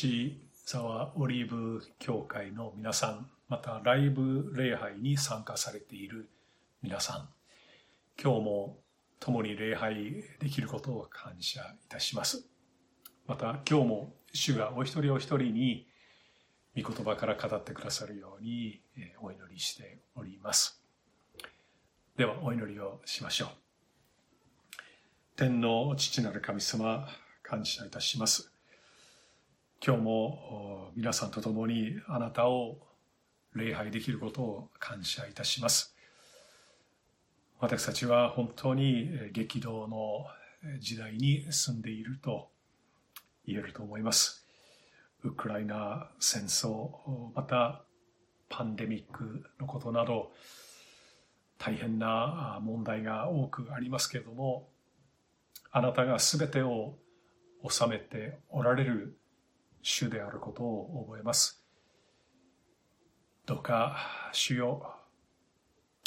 内沢オリーブ協会の皆さん、またライブ礼拝に参加されている皆さん、今日も共に礼拝できることを感謝いたします。また今日も主がお一人お一人に御言葉から語ってくださるようにお祈りしております。ではお祈りをしましょう。天の父なる神様、感謝いたします。今日も皆さんと共にあなたを礼拝できることを感謝いたします。私たちは本当に激動の時代に住んでいると言えると思います。ウクライナ戦争、またパンデミックのことなど、大変な問題が多くありますけれども、あなたが全てを収めておられる主であることを覚えます。どうか主よ、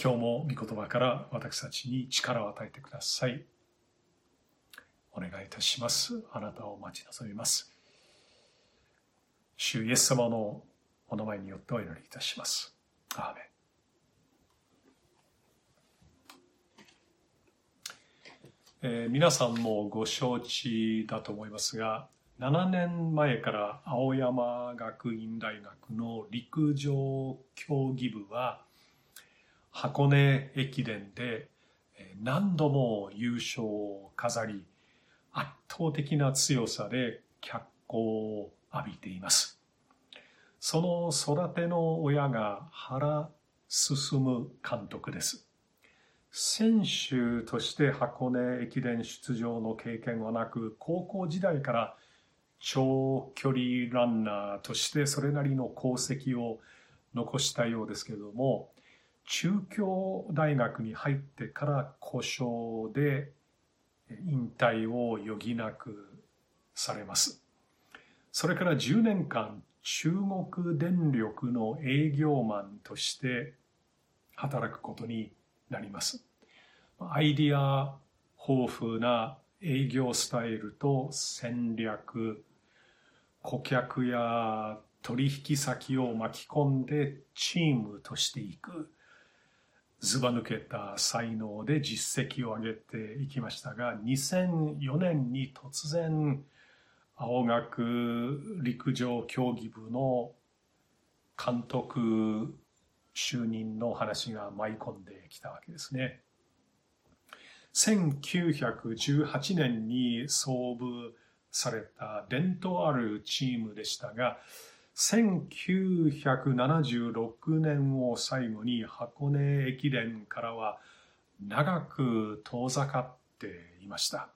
今日も御言葉から私たちに力を与えてください。お願いいたします。あなたを待ち望みます。主イエス様のお名前によってお祈りいたします。アーメンえー、皆さんもご承知だと思いますが、7年前から青山学院大学の陸上競技部は箱根駅伝で何度も優勝を飾り圧倒的な強さで脚光を浴びています。その育ての親が原進監督です。選手として箱根駅伝出場の経験はなく、高校時代から長距離ランナーとしてそれなりの功績を残したようですけれども、中京大学に入ってから故障で引退を余儀なくされます。それから10年間中国電力の営業マンとして働くことになります。アイディア豊富な営業スタイルと戦略、顧客や取引先を巻き込んでチームとしていく、ずば抜けた才能で実績を上げていきましたが、2004年に突然、青学陸上競技部の監督就任の話が舞い込んできたわけですね。1918年に創部された伝統あるチームでしたが、1976年を最後に箱根駅伝からは長く遠ざかっていました。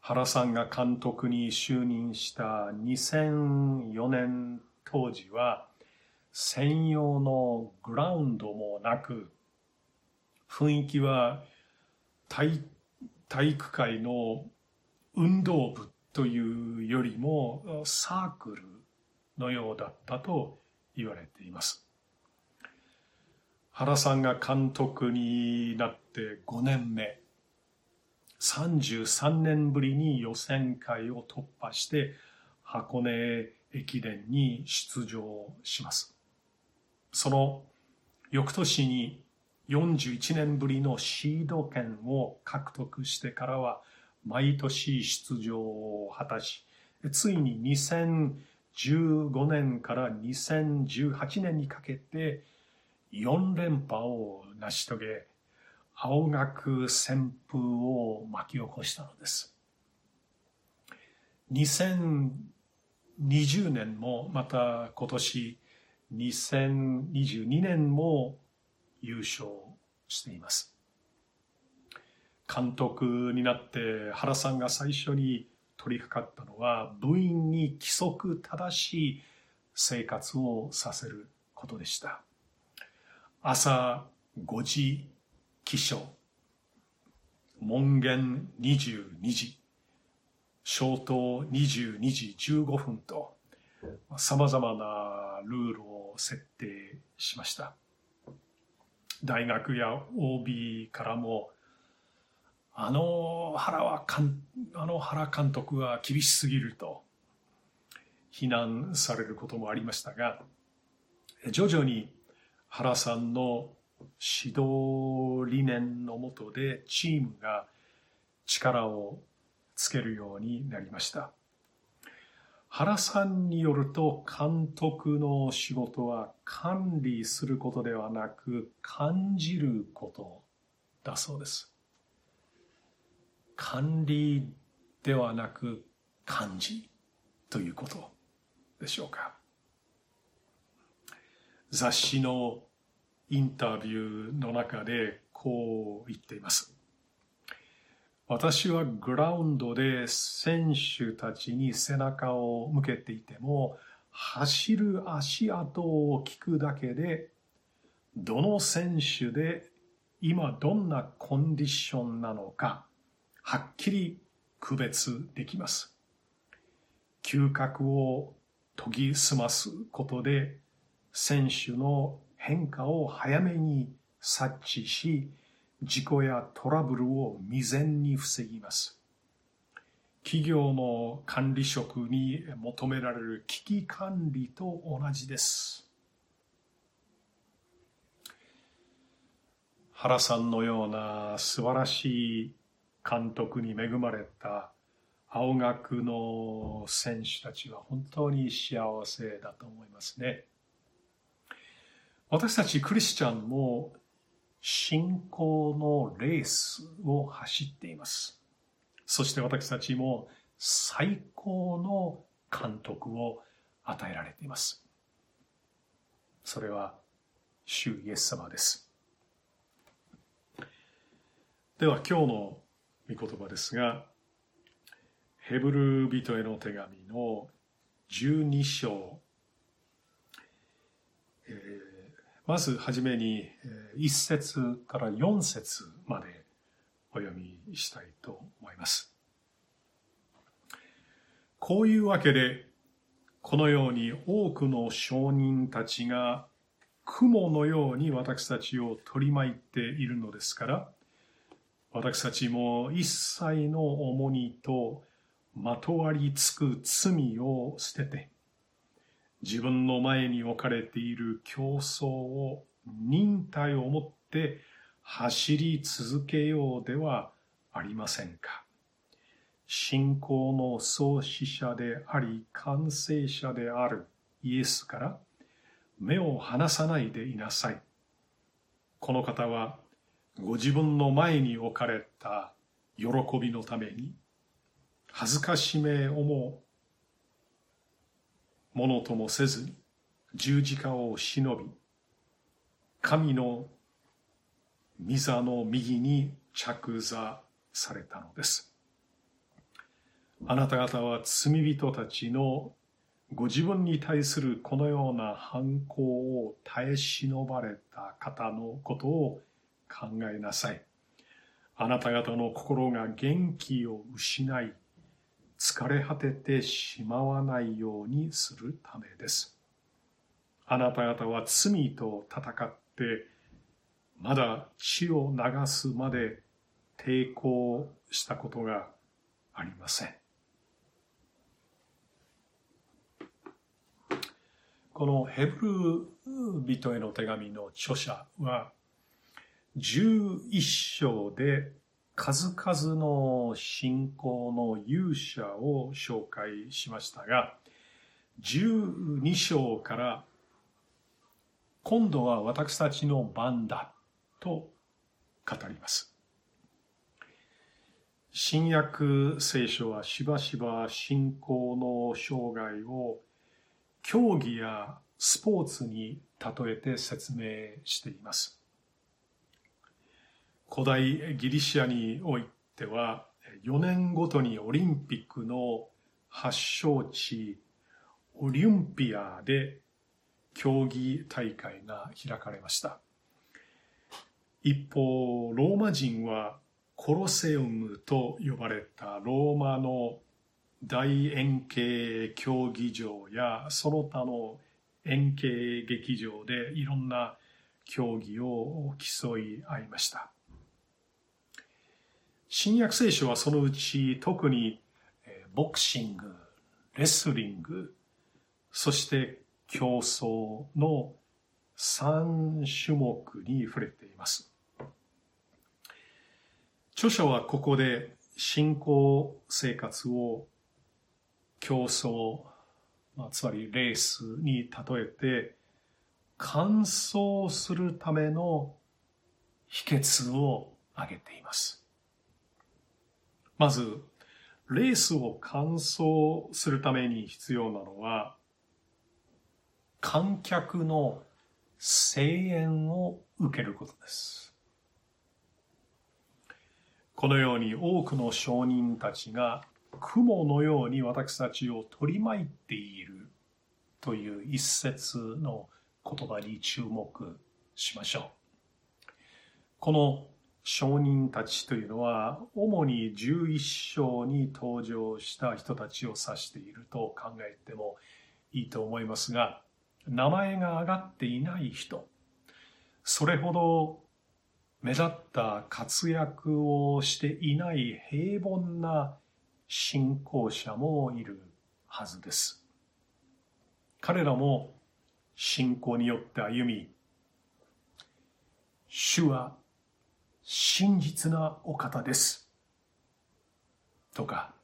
原さんが監督に就任した2004年当時は専用のグラウンドもなく雰囲気は体体育会の運動部というよりもサークルのようだったと言われています。原さんが監督になって5年目、33年ぶりに予選会を突破して箱根駅伝に出場します。その翌年に41年ぶりのシード権を獲得してからは毎年出場を果たし、ついに2015年から2018年にかけて4連覇を成し遂げ、青学旋風を巻き起こしたのです。2020年もまた今年2022年も優勝しています。監督になって原さんが最初に取り掛かったのは部員に規則正しい生活をさせることでした。朝5時起床、門限22時、消灯22時15分と様々なルールを設定しました。大学や OB からも、あの原はあの原監督は厳しすぎると非難されることもありましたが、徐々に原さんの指導理念のもとでチームが力をつけるようになりました。原さんによると監督の仕事は管理することではなく感じることだそうです。管理ではなく感じということでしょうか。雑誌のインタビューの中でこう言っています。私はグラウンドで選手たちに背中を向けていても走る足跡を聞くだけでどの選手で今どんなコンディションなのかはっきり区別できます。嗅覚を研ぎ澄ますことで選手の変化を早めに察知し事故やトラブルを未然に防ぎます。企業の管理職に求められる危機管理と同じです。原さんのような素晴らしい監督に恵まれた青学の選手たちは本当に幸せだと思いますね。私たちクリスチャンも信仰のレースを走っています。そして私たちも最高の監督を与えられています。それは主イエス様です。では今日の御言葉ですが、ヘブル人への手紙の12章、えーまずはじめに1節から4節までお読みしたいと思います。こういうわけで、このように多くの証人たちが雲のように私たちを取り巻いているのですから、私たちも一切の重荷とまとわりつく罪を捨てて、自分の前に置かれている競争を忍耐を持って走り続けようではありませんか。信仰の創始者であり完成者であるイエスから目を離さないでいなさい。この方はご自分の前に置かれた喜びのために恥ずかしめをもものともせずに十字架を忍び神の御座の右に着座されたのです。あなた方は罪人たちのご自分に対するこのような反抗を耐え忍ばれた方のことを考えなさい。あなた方の心が元気を失い、疲れ果ててしまわないようにするためです。あなた方は罪と戦って、まだ血を流すまで抵抗したことがありません。このヘブル人への手紙の著者は11章で数々の信仰の勇者を紹介しましたが、12章から今度は私たちの番だと語ります。新約聖書はしばしば信仰の生涯を競技やスポーツに例えて説明しています。古代ギリシアにおいては4年ごとにオリンピックの発祥地オリンピアで競技大会が開かれました。一方ローマ人はコロセウムと呼ばれたローマの大円形競技場やその他の円形劇場でいろんな競技を競い合いました。新約聖書はそのうち特にボクシング、レスリング、そして競争の3種目に触れています。著書はここで信仰生活を競争、まあ、つまりレースに例えて完走するための秘訣を挙げています。まず、レースを完走するために必要なのは、観客の声援を受けることです。このように多くの証人たちが雲のように私たちを取り巻いているという一節の言葉に注目しましょう。この証人たちというのは主に11章に登場した人たちを指していると考えてもいいと思いますが名前が挙がっていない人それほど目立った活躍をしていない平凡な信仰者もいるはずです。彼らも信仰によって歩み、主は真実なお方です。とか、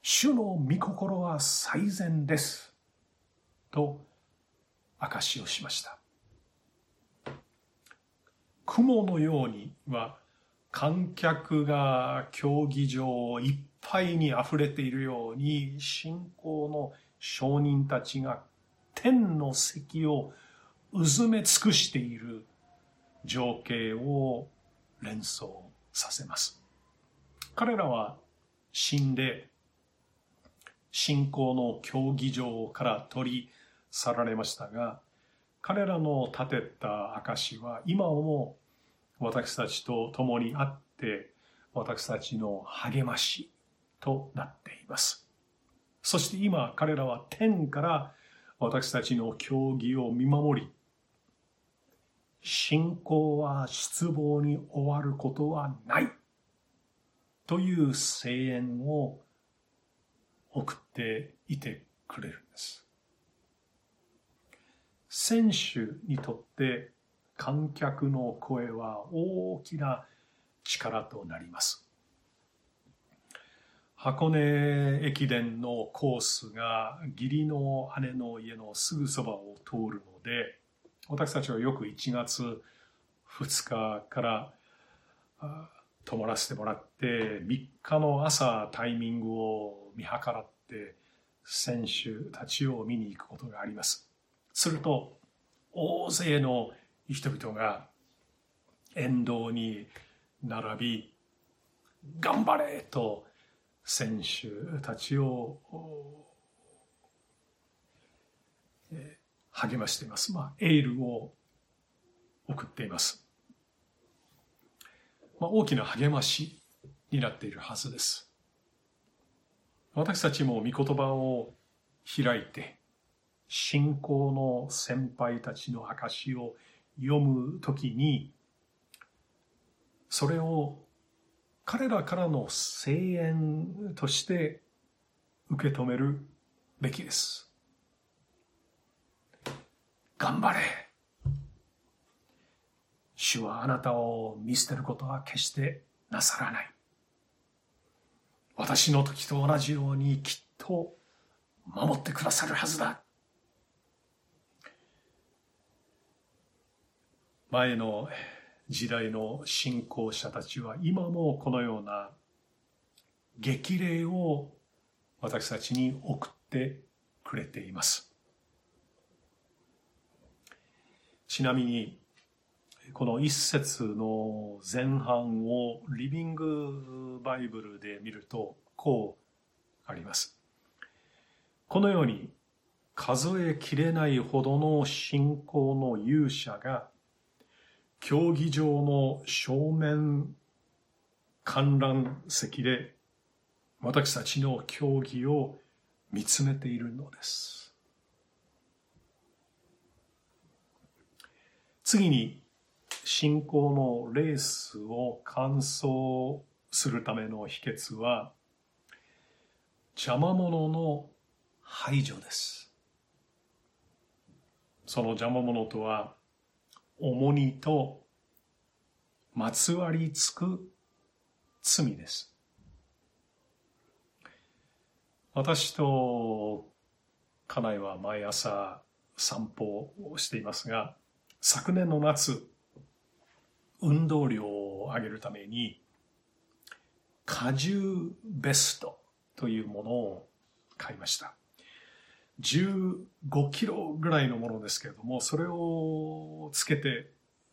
主の御心は最善です。と証しをしました。雲のようには観客が競技場いっぱいに溢れているように信仰の証人たちが天の石をうずめ尽くしている情景を連想させます。彼らは死んで信仰の競技場から取り去られましたが、彼らの立てた証は今も私たちと共にあって私たちの励ましとなっています。そして今彼らは天から私たちの競技を見守り、信仰は失望に終わることはないという声援を送っていてくれるんです。選手にとって観客の声は大きな力となります。箱根駅伝のコースが義理の姉の家のすぐそばを通るので私たちはよく1月2日から泊まらせてもらって3日の朝タイミングを見計らって選手たちを見に行くことがあります。すると大勢の人々が沿道に並び頑張れと選手たちを励ましています。まあ、エールを送っています。まあ、大きな励ましになっているはずです。私たちも御言葉を開いて、信仰の先輩たちの証を読むときに、それを彼らからの声援として受け止めるべきです。頑張れ主はあなたを見捨てることは決してなさらない。私の時と同じようにきっと守ってくださるはずだ。前の時代の信仰者たちは今もこのような激励を私たちに送ってくれています。ちなみに、この一節の前半をリビングバイブルで見るとこうあります。このように数えきれないほどの信仰の勇者が競技場の正面観覧席で私たちの競技を見つめているのです。次に信仰のレースを完走するための秘訣は邪魔者の排除です。その邪魔者とは重荷とまつわりつく罪です。私と家内は毎朝散歩をしていますが、昨年の夏、運動量を上げるために、荷重ベストというものを買いました。15キロぐらいのものですけれども、それをつけて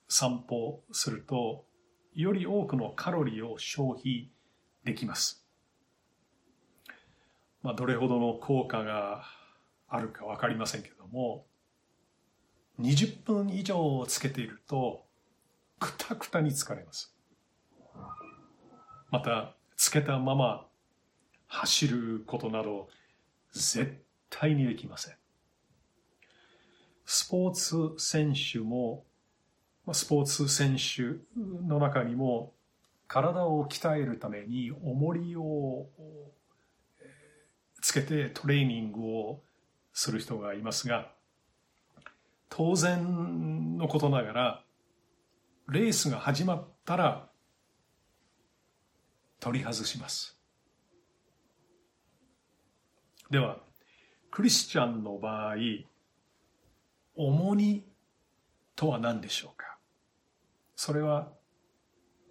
散歩すると、より多くのカロリーを消費できます。まあ、どれほどの効果があるかわかりませんけれども、20分以上つけていると、くたくたに疲れます。また、つけたまま走ることなど、絶対にできません。スポーツ選手も、スポーツ選手の中にも、体を鍛えるために重りをつけてトレーニングをする人がいますが、当然のことながら、レースが始まったら取り外します。では、クリスチャンの場合、重荷とは何でしょうか？それは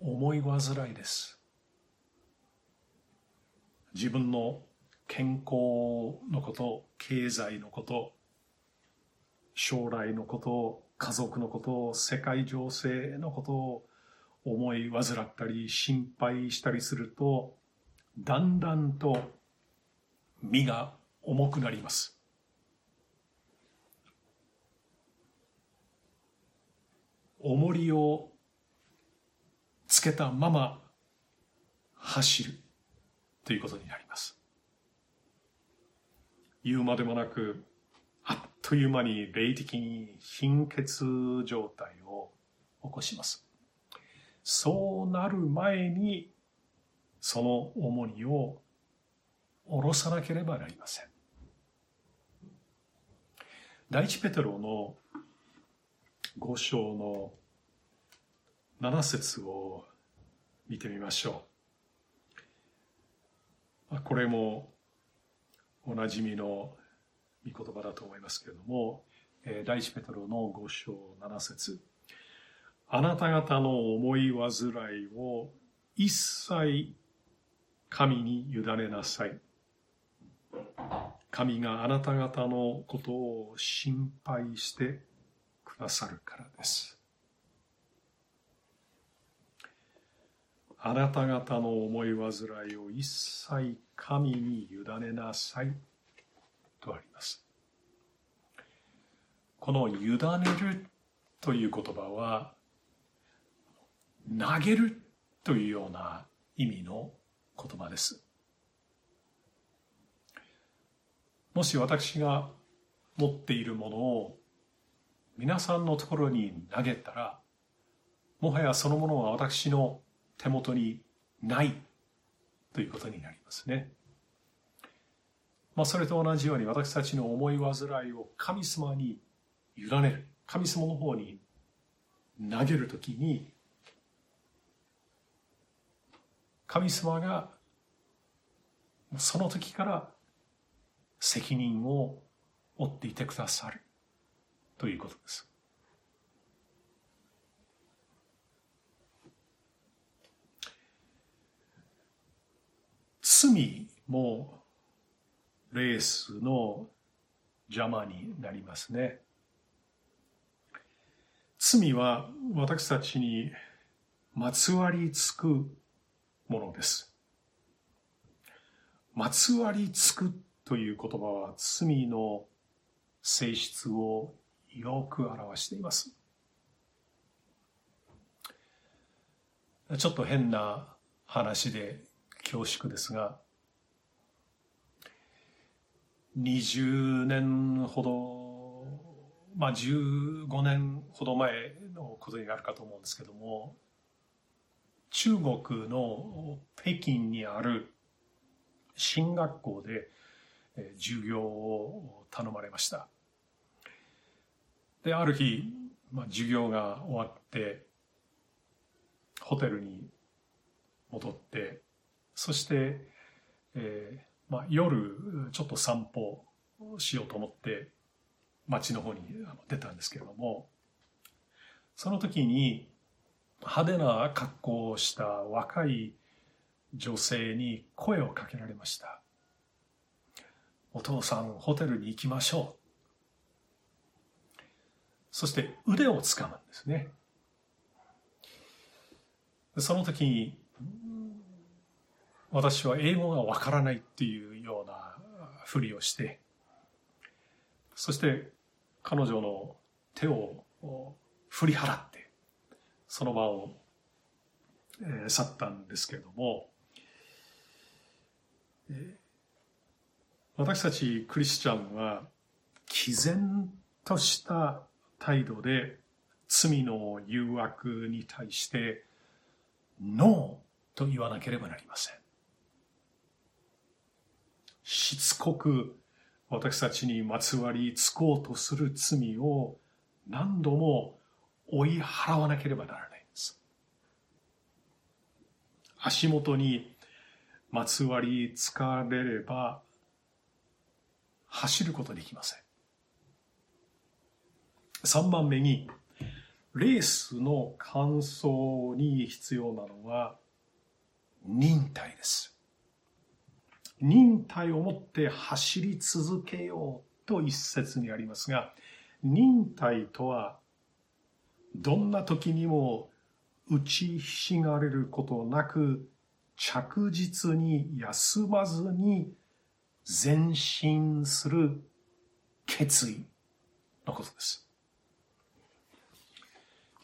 思い煩いです。自分の健康のこと、経済のこと、将来のこと、家族のことを、世界情勢のことを思い煩ったり心配したりすると、だんだんと身が重くなります。重りをつけたまま走るということになります。言うまでもなく、という間に霊的に貧血状態を起こします。そうなる前に、その重荷を下ろさなければなりません。第一ペテロの五章の七節を見てみましょう。これもおなじみの御言葉だと思いますけれども、第一ペトロの5章7節あなた方の思い煩いを一切神に委ねなさい。神があなた方のことを心配してくださるからです。あなた方の思い煩いを一切神に委ねなさいとあります。この委ねるという言葉は投げるというような意味の言葉です。もし私が持っているものを皆さんのところに投げたら、もはやそのものは私の手元にないということになりますね。まあ、それと同じように私たちの思い煩いを神様に委ねる。神様の方に投げるときに、神様がその時から責任を負っていてくださるということです。罪もレースの邪魔になりますね。罪は私たちにまつわりつくものです。まつわりつくという言葉は罪の性質をよく表しています。ちょっと変な話で恐縮ですが、20年ほど、まあ15年ほど前のことになるかと思うんですけども、中国の北京にある進学校で授業を頼まれました。で、ある日、まあ、授業が終わって、ホテルに戻って、そして、えーまあ、夜、ちょっと散歩しようと思って、街の方に出たんですけれども、その時に派手な格好をした若い女性に声をかけられました。お父さん、ホテルに行きましょう。そして腕をつかむんですね。その時に、私は英語がわからないっていうようなふりをして、そして彼女の手を振り払って、その場を、去ったんですけれども、私たちクリスチャンは毅然とした態度で罪の誘惑に対してノーと言わなければなりません。しつこく私たちにまつわりつこうとする罪を何度も追い払わなければならないんです。足元にまつわりつかれれば走ることできません。3番目に、レースの完走に必要なのは忍耐です。忍耐を持って走り続けようと一節にありますが、忍耐とはどんな時にも打ちひしがれることなく着実に休まずに前進する決意のことです。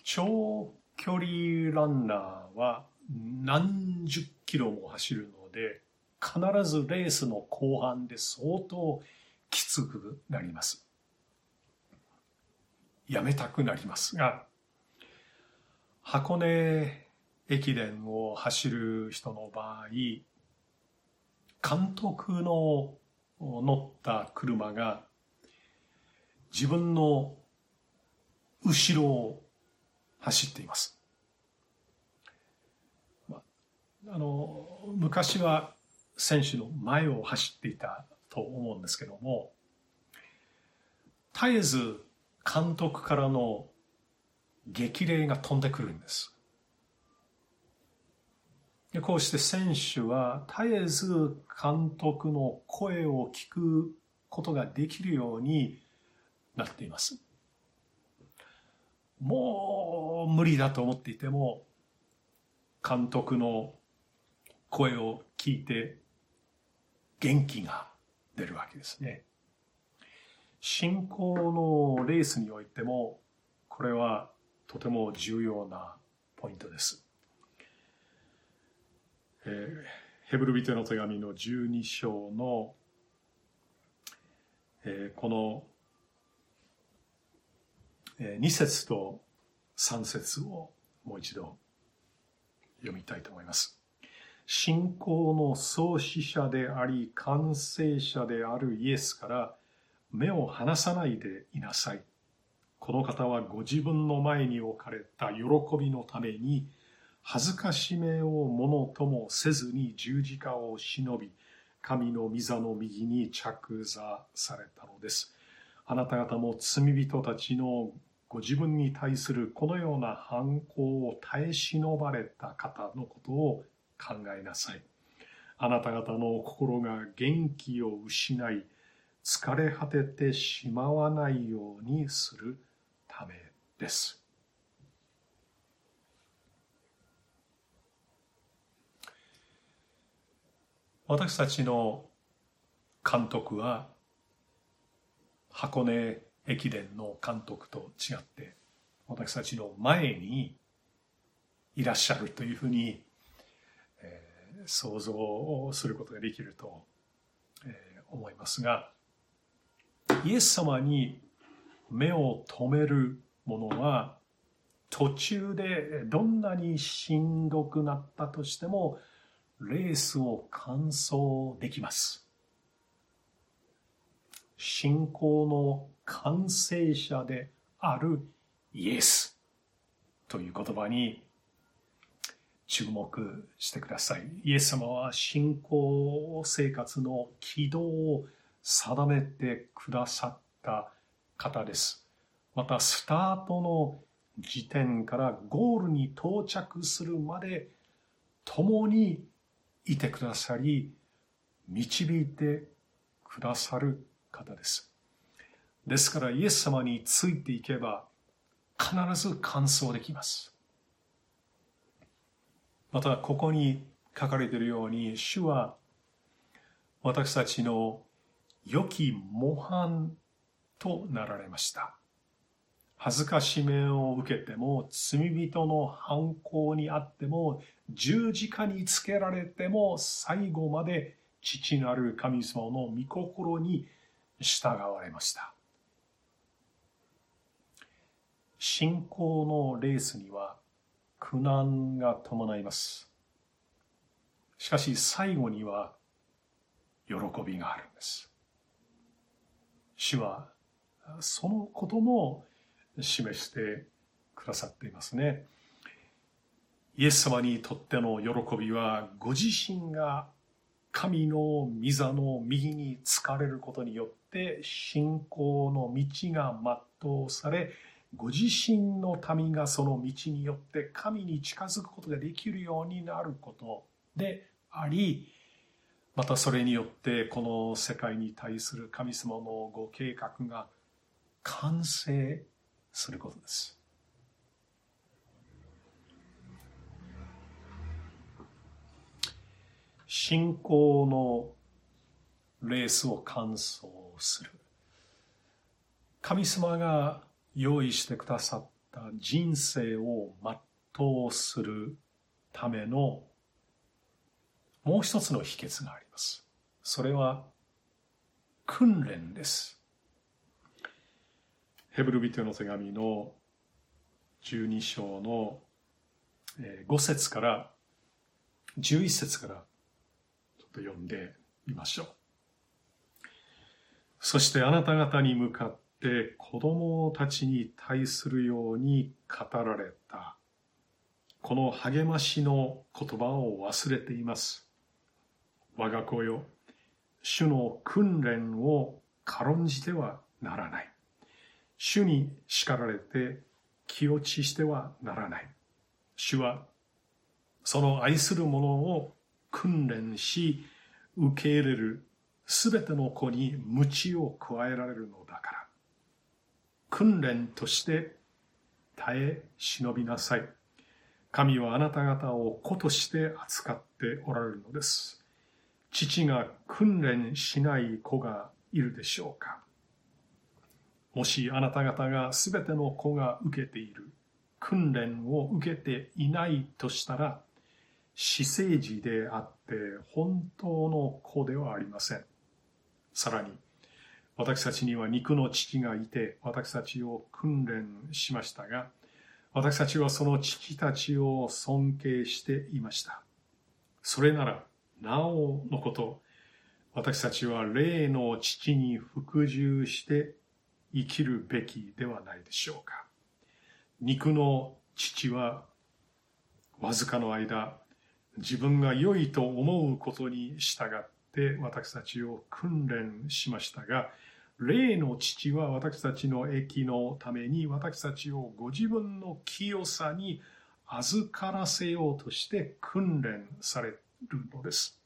長距離ランナーは何十キロも走るので必ずレースの後半で相当きつくなります。やめたくなりますが、箱根駅伝を走る人の場合、監督の乗った車が自分の後ろを走っています。あの昔は選手の前を走っていたと思うんですけども絶えず監督からの激励が飛んでくるんです。でこうして選手は絶えず監督の声を聞くことができるようになっています。もう無理だと思っていても監督の声を聞いて元気が出るわけですね。信仰のレースにおいてもこれはとても重要なポイントです。えー、ヘブルビテの手紙の12章の、えー、この、えー、2節と3節をもう一度読みたいと思います。信仰の創始者であり完成者であるイエスから目を離さないでいなさい。この方はご自分の前に置かれた喜びのために恥ずかしめをものともせずに十字架を忍び、神の御座の右に着座されたのです。あなた方も罪人たちのご自分に対するこのような反抗を耐え忍ばれた方のことを考えなさい。あなた方の心が元気を失い、疲れ果ててしまわないようにするためです。私たちの監督は箱根駅伝の監督と違って私たちの前にいらっしゃるというふうに、想像をすることができると、思いますがイエス様に目を留めるものは途中でどんなにしんどくなったとしてもレースを完走できます。信仰の完成者であるイエスという言葉に注目してください。イエス様は信仰生活の軌道を定めてくださった方です。また、スタートの時点からゴールに到着するまで共にいてくださり、導いてくださる方です。ですからイエス様についていけば必ず完走できます。またここに書かれているように主は私たちの良き模範となられました。恥ずかしめを受けても罪人の犯行にあっても十字架につけられても最後まで父なる神様の御心に従われました。信仰のレースには苦難が伴います。しかし最後には喜びがあるんです。主はそのことも示してくださっていますね。イエス様にとっての喜びはご自身が神の御座の右につかれることによって信仰の道が全うされご自身の民がその道によって神に近づくことができるようになることでありまたそれによってこの世界に対する神様のご計画が完成することです。信仰のレースを完走する。神様が用意してくださった人生を全うするためのもう一つの秘訣があります。それは訓練です。ヘブルビテの手紙の12章の5節から11節からちょっと読んでみましょう。そしてあなた方に向かって子供たちに対するように語られたこの励ましの言葉を忘れています。我が子よ、主の訓練を軽んじてはならない。主に叱られて気落ちしてはならない。主はその愛する者を訓練し受け入れるすべての子に鞭を加えられるのだから。訓練として耐え忍びなさい。神はあなた方を子として扱っておられるのです。父が訓練しない子がいるでしょうかもしあなた方がすべての子が受けている訓練を受けていないとしたら、私生児であって本当の子ではありません。さらに、私たちには肉の父がいて、私たちを訓練しましたが、私たちはその父たちを尊敬していました。それなら、なおのこと、私たちは霊の父に服従して生きるべきではないでしょうか。肉の父はわずかの間、自分が良いと思うことに従って私たちを訓練しましたが、霊の父は私たちの益のために私たちをご自分の清さに預からせようとして訓練されるのです。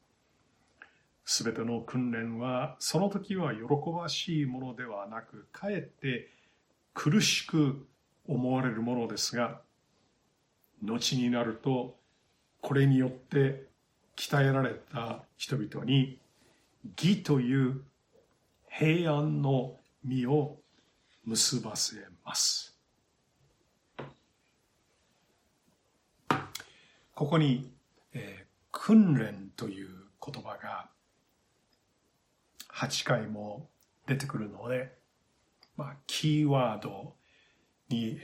すべての訓練はその時は喜ばしいものではなくかえって苦しく思われるものですが後になるとこれによって鍛えられた人々に義という平安の実を結ばせます。ここに、えー、訓練という言葉が8回も出てくるので、まあ、キーワードに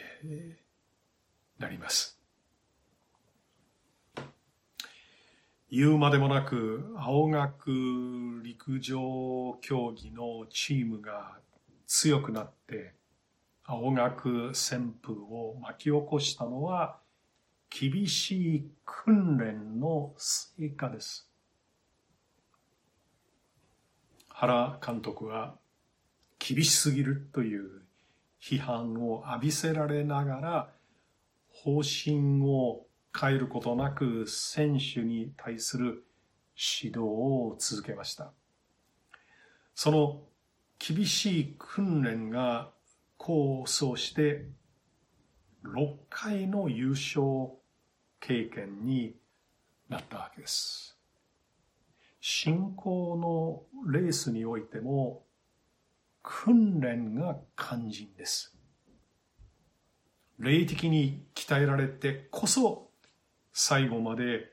なります。言うまでもなく、青学陸上競技のチームが強くなって、青学旋風を巻き起こしたのは厳しい訓練の成果です。原監督は厳しすぎるという批判を浴びせられながら方針を変えることなく選手に対する指導を続けました。その厳しい訓練が功を奏して6回の優勝経験になったわけです。信仰のレースにおいても訓練が肝心です。霊的に鍛えられてこそ最後まで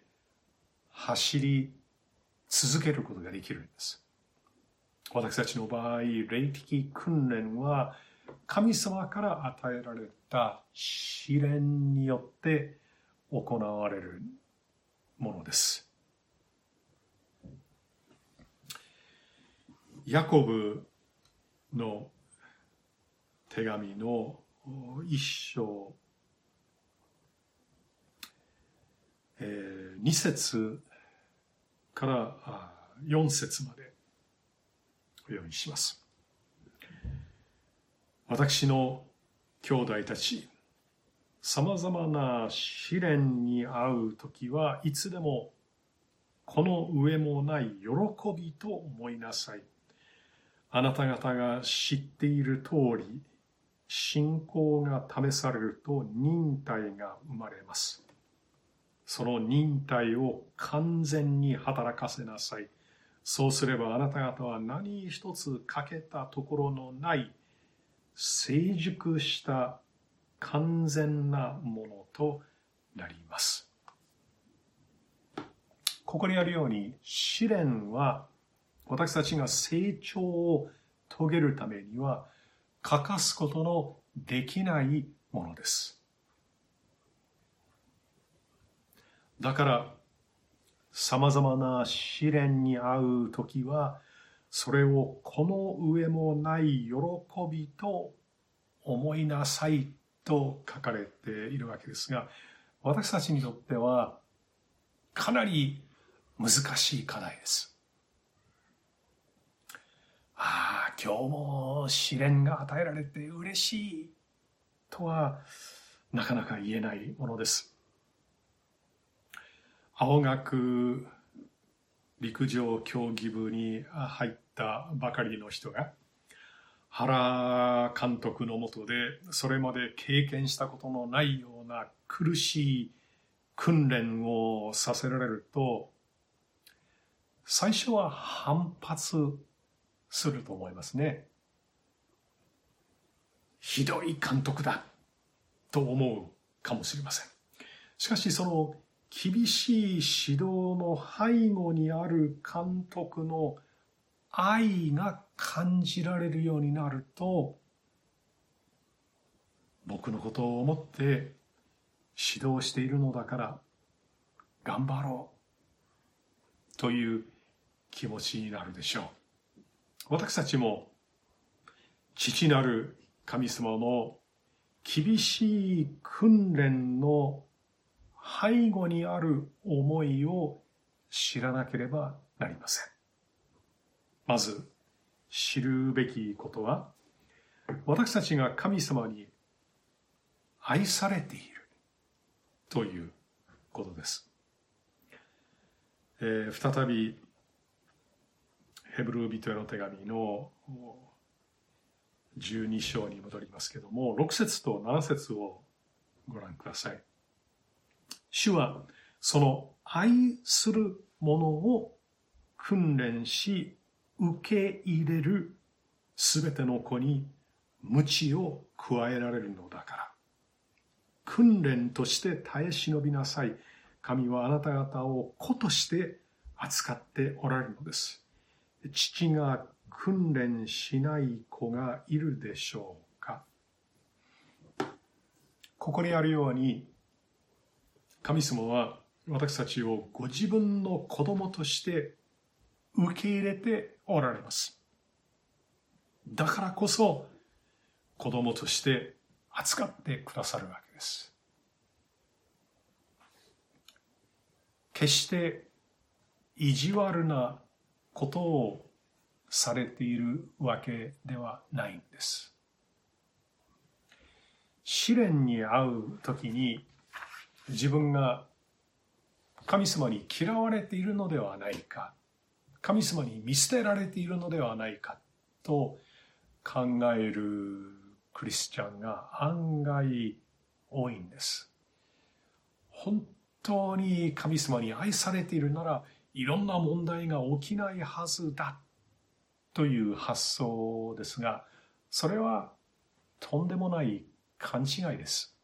走り続けることができるんです。私たちの場合、霊的訓練は神様から与えられた試練によって行われるものです。ヤコブの手紙の一章、えー、2節から4節までお読みします。私の兄弟たち、さまざまな試練に遭う時はいつでもこの上もない喜びと思いなさい。あなた方が知っている通り、信仰が試されると忍耐が生まれます。その忍耐を完全に働かせなさい。そうすればあなた方は何一つ欠けたところのない成熟した完全なものとなります。ここにあるように試練は私たちが成長を遂げるためには欠かすことのできないものです。だから、様々な試練に遭うときは、それをこの上もない喜びと思いなさいと書かれているわけですが、私たちにとってはかなり難しい課題です。ああ、今日も試練が与えられて嬉しいとはなかなか言えないものです。青学陸上競技部に入ったばかりの人が原監督のもとでそれまで経験したことのないような苦しい訓練をさせられると最初は反発すると思いますね。ひどい監督だと思うかもしれません。しかしその厳しい指導の背後にある監督の愛が感じられるようになると僕のことを思って指導しているのだから頑張ろうという気持ちになるでしょう。私たちも父なる神様の厳しい訓練の背後にある思いを知らなければなりません。まず、知るべきことは、私たちが神様に愛されているということです。えー、再び、ヘブル人への手紙の12章に戻りますけども、6節と7節をご覧ください。主はその愛するものを訓練し受け入れるすべての子に鞭を加えられるのだから。訓練として耐え忍びなさい。神はあなた方を子として扱っておられるのです。父が訓練しない子がいるでしょうかここにあるように神様は私たちをご自分の子供として受け入れておられます。だからこそ、子供として扱ってくださるわけです。決して意地悪なことをされているわけではないんです。試練に遭う時に自分が神様に嫌われているのではないか神様に見捨てられているのではないかと考えるクリスチャンが案外多いんです。本当に神様に愛されているならいろんな問題が起きないはずだという発想ですがそれはとんでもない勘違いです。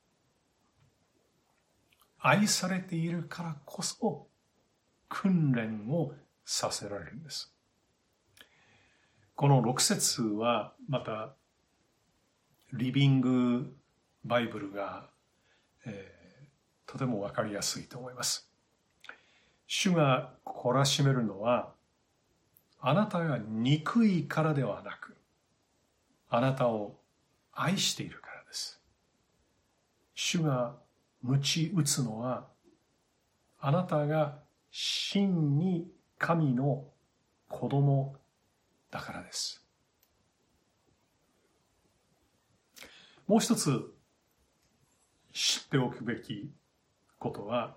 愛されているからこそ訓練をさせられるんです。この6節はまたリビングバイブルが、えー、とてもわかりやすいと思います。主が懲らしめるのはあなたが憎いからではなくあなたを愛しているからです。主が鞭打つのはあなたが真に神の子供だからです。もう一つ知っておくべきことは、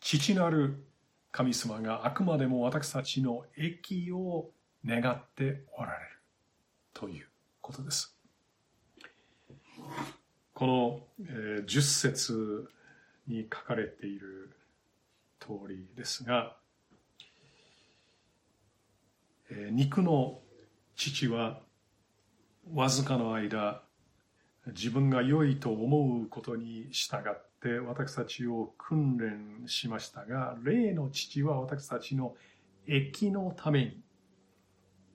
父なる神様があくまでも私たちの益を願っておられるということです。この、えー、10節に書かれている通りですが、えー、肉の父はわずかの間自分が良いと思うことに従って私たちを訓練しましたが霊の父は私たちの益のために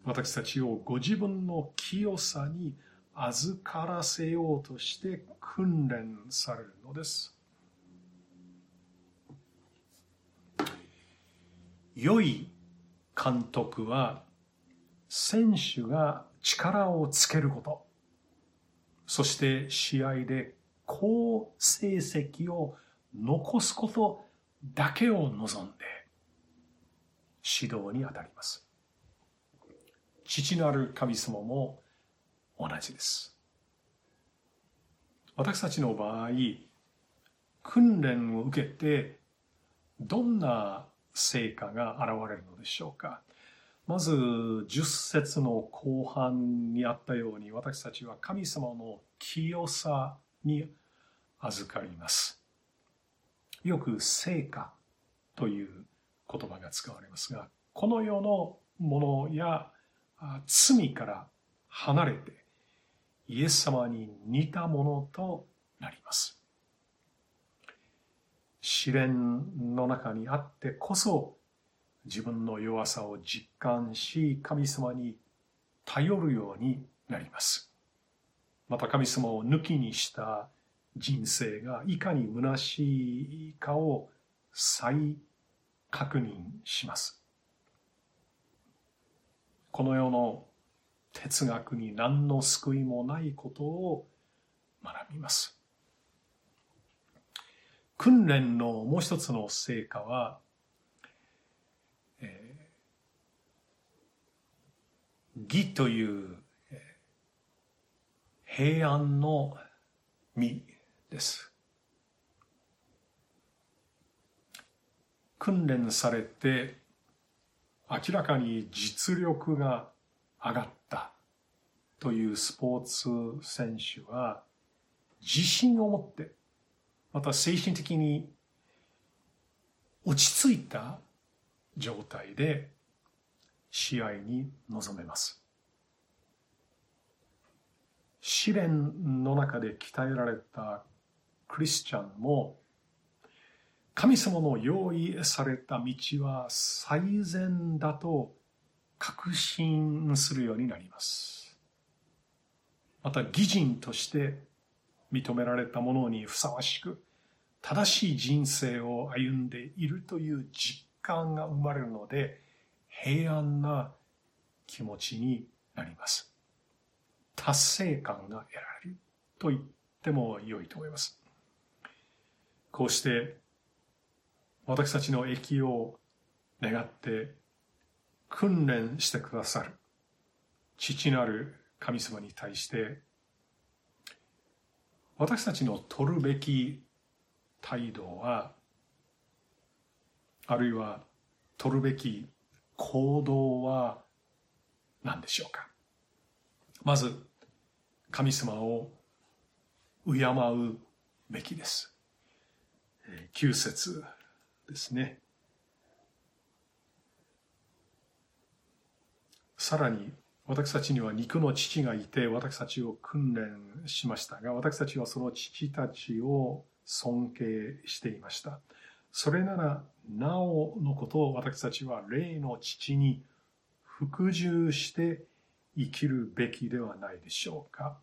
私たちをご自分の清さに預からせようとして訓練されるのです。良い監督は選手が力をつけること、そして試合で好成績を残すことだけを望んで指導に当たります。父なる神様も同じです。私たちの場合、訓練を受けてどんな成果が現れるのでしょうか。まず10節の後半にあったように私たちは神様の清さに預かります。よく成果という言葉が使われますが、この世のものや罪から離れてイエス様に似たものとなります。試練の中にあってこそ自分の弱さを実感し神様に頼るようになります。また神様を抜きにした人生がいかに虚しいかを再確認します。この世の哲学に何の救いもないことを学びます。訓練のもう一つの成果は義という平安の実です。訓練されて明らかに実力が上がったというスポーツ選手は自信を持ってまた精神的に落ち着いた状態で試合に臨めます。試練の中で鍛えられたクリスチャンも神様の用意された道は最善だと確信するようになります。また義人として認められたものにふさわしく正しい人生を歩んでいるという実感が生まれるので平安な気持ちになります。達成感が得られると言っても良いと思います。こうして私たちの益を願って訓練してくださる父なる神様に対して私たちの取るべき態度はあるいは取るべき行動は何でしょうか。まず神様を敬うべきです。9節ですね。さらに私たちには肉の父がいて私たちを訓練しましたが私たちはその父たちを尊敬していました。それならなおのことを私たちは霊の父に服従して生きるべきではないでしょうか。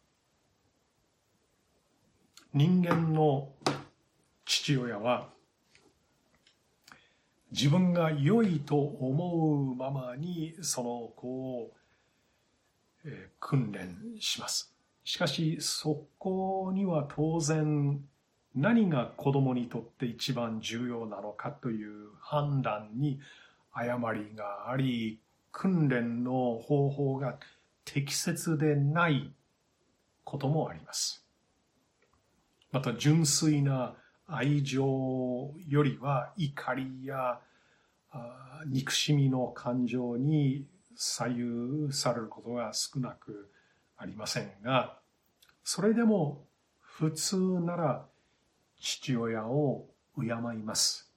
人間の父親は自分が良いと思うままにその子を訓練します。しかしそこには当然何が子供にとって一番重要なのかという判断に誤りがあり訓練の方法が適切でないこともあります。また純粋な愛情よりは怒りや憎しみの感情に左右されることが少なくありませんがそれでも普通なら父親を敬います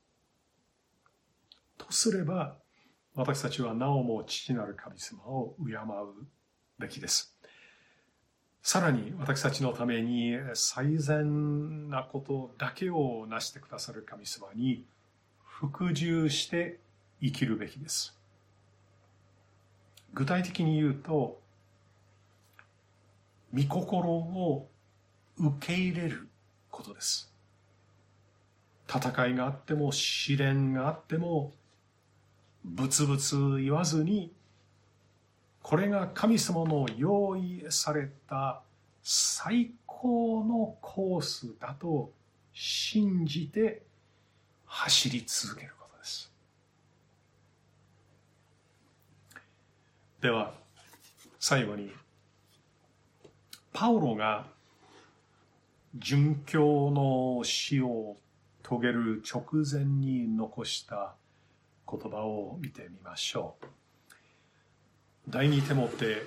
とすれば私たちはなおも父なる神様を敬うべきですさらに私たちのために最善なことだけをなしてくださる神様に服従して生きるべきです。具体的に言うと、御心を受け入れることです。戦いがあっても試練があっても、ブツブツ言わずにこれが神様の用意された最高のコースだと信じて走り続けることで。は、最後に、パウロが殉教の死を遂げる直前に残した言葉を見てみましょう。第二手もて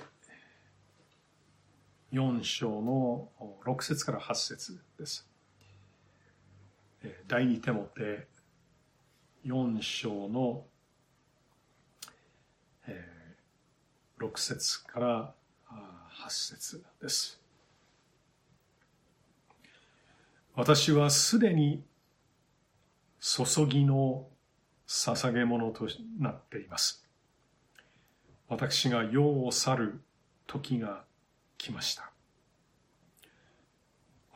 4章の6節から8節です。第二手もて4章の6節から8節です。私はすでに注ぎの捧げ物となっています。私が世を去る時が来ました。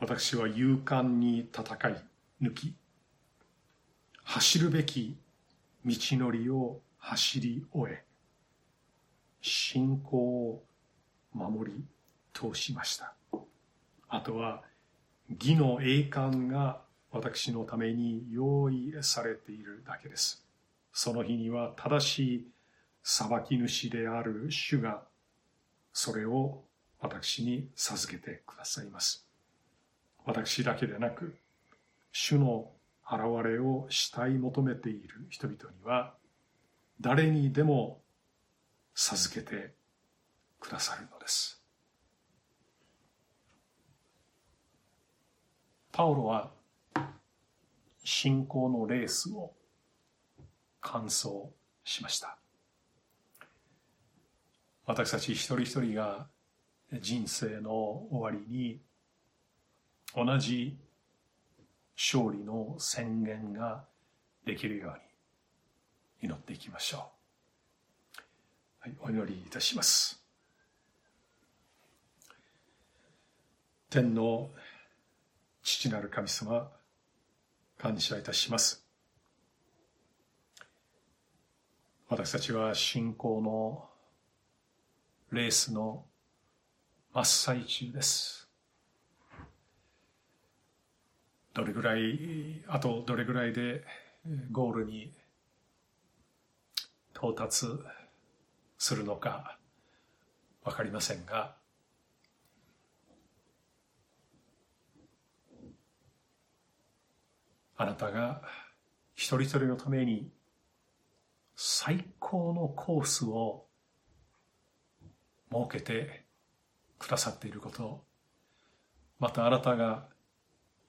私は勇敢に戦い抜き、走るべき道のりを走り終え、信仰を守り通しました。あとは義の栄冠が私のために用意されているだけです。その日には正しい裁き主である主がそれを私に授けてくださいます。私だけでなく、主の現れを慕い求めている人々には、誰にでも授けてくださるのです。パウロは信仰のレースを完走しました。私たち一人一人が人生の終わりに同じ勝利の宣言ができるように祈っていきましょう。お祈りいたします。天の父なる神様、感謝いたします。私たちは信仰のレースの真っ最中ですどれぐらいあとどれぐらいでゴールに到達するのか分かりませんが。あなたが一人一人のために最高のコースを設けてくださっていることまたあなたが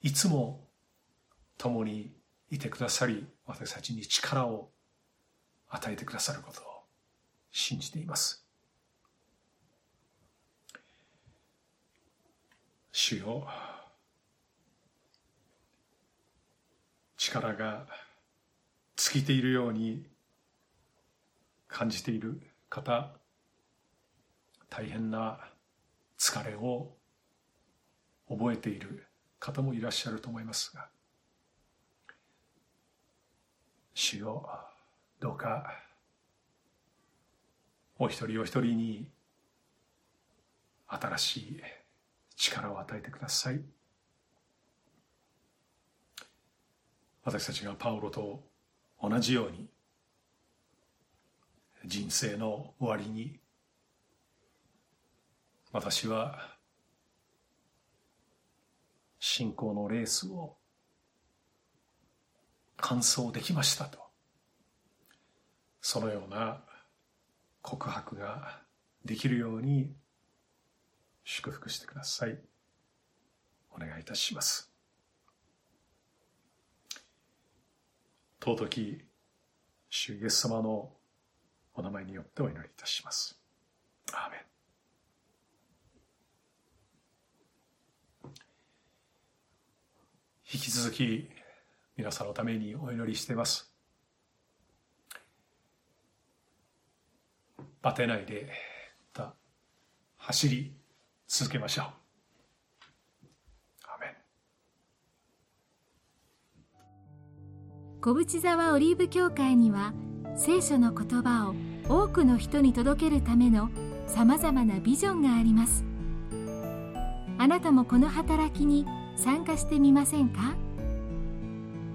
いつも共にいてくださり私たちに力を与えてくださること信じています。主よ力が尽きているように感じている方大変な疲れを覚えている方もいらっしゃると思いますが主よどうかお一人お一人に新しい力を与えてください。私たちがパウロと同じように人生の終わりに私は信仰のレースを完走できましたと。そのような告白ができるように祝福してくださいお願いいたします尊き主イエス様のお名前によってお祈りいたします。アーメン引き続き皆さんのためにお祈りしています。バテないで走り続けましょう。小淵沢オリーブ教会には聖書の言葉を多くの人に届けるためのさまざまなビジョンがあります。あなたもこの働きに参加してみませんか？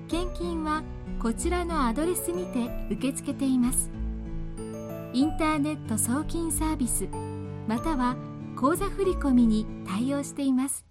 献金はこちらのアドレスにて受け付けています。インターネット送金サービスまたは口座振込に対応しています。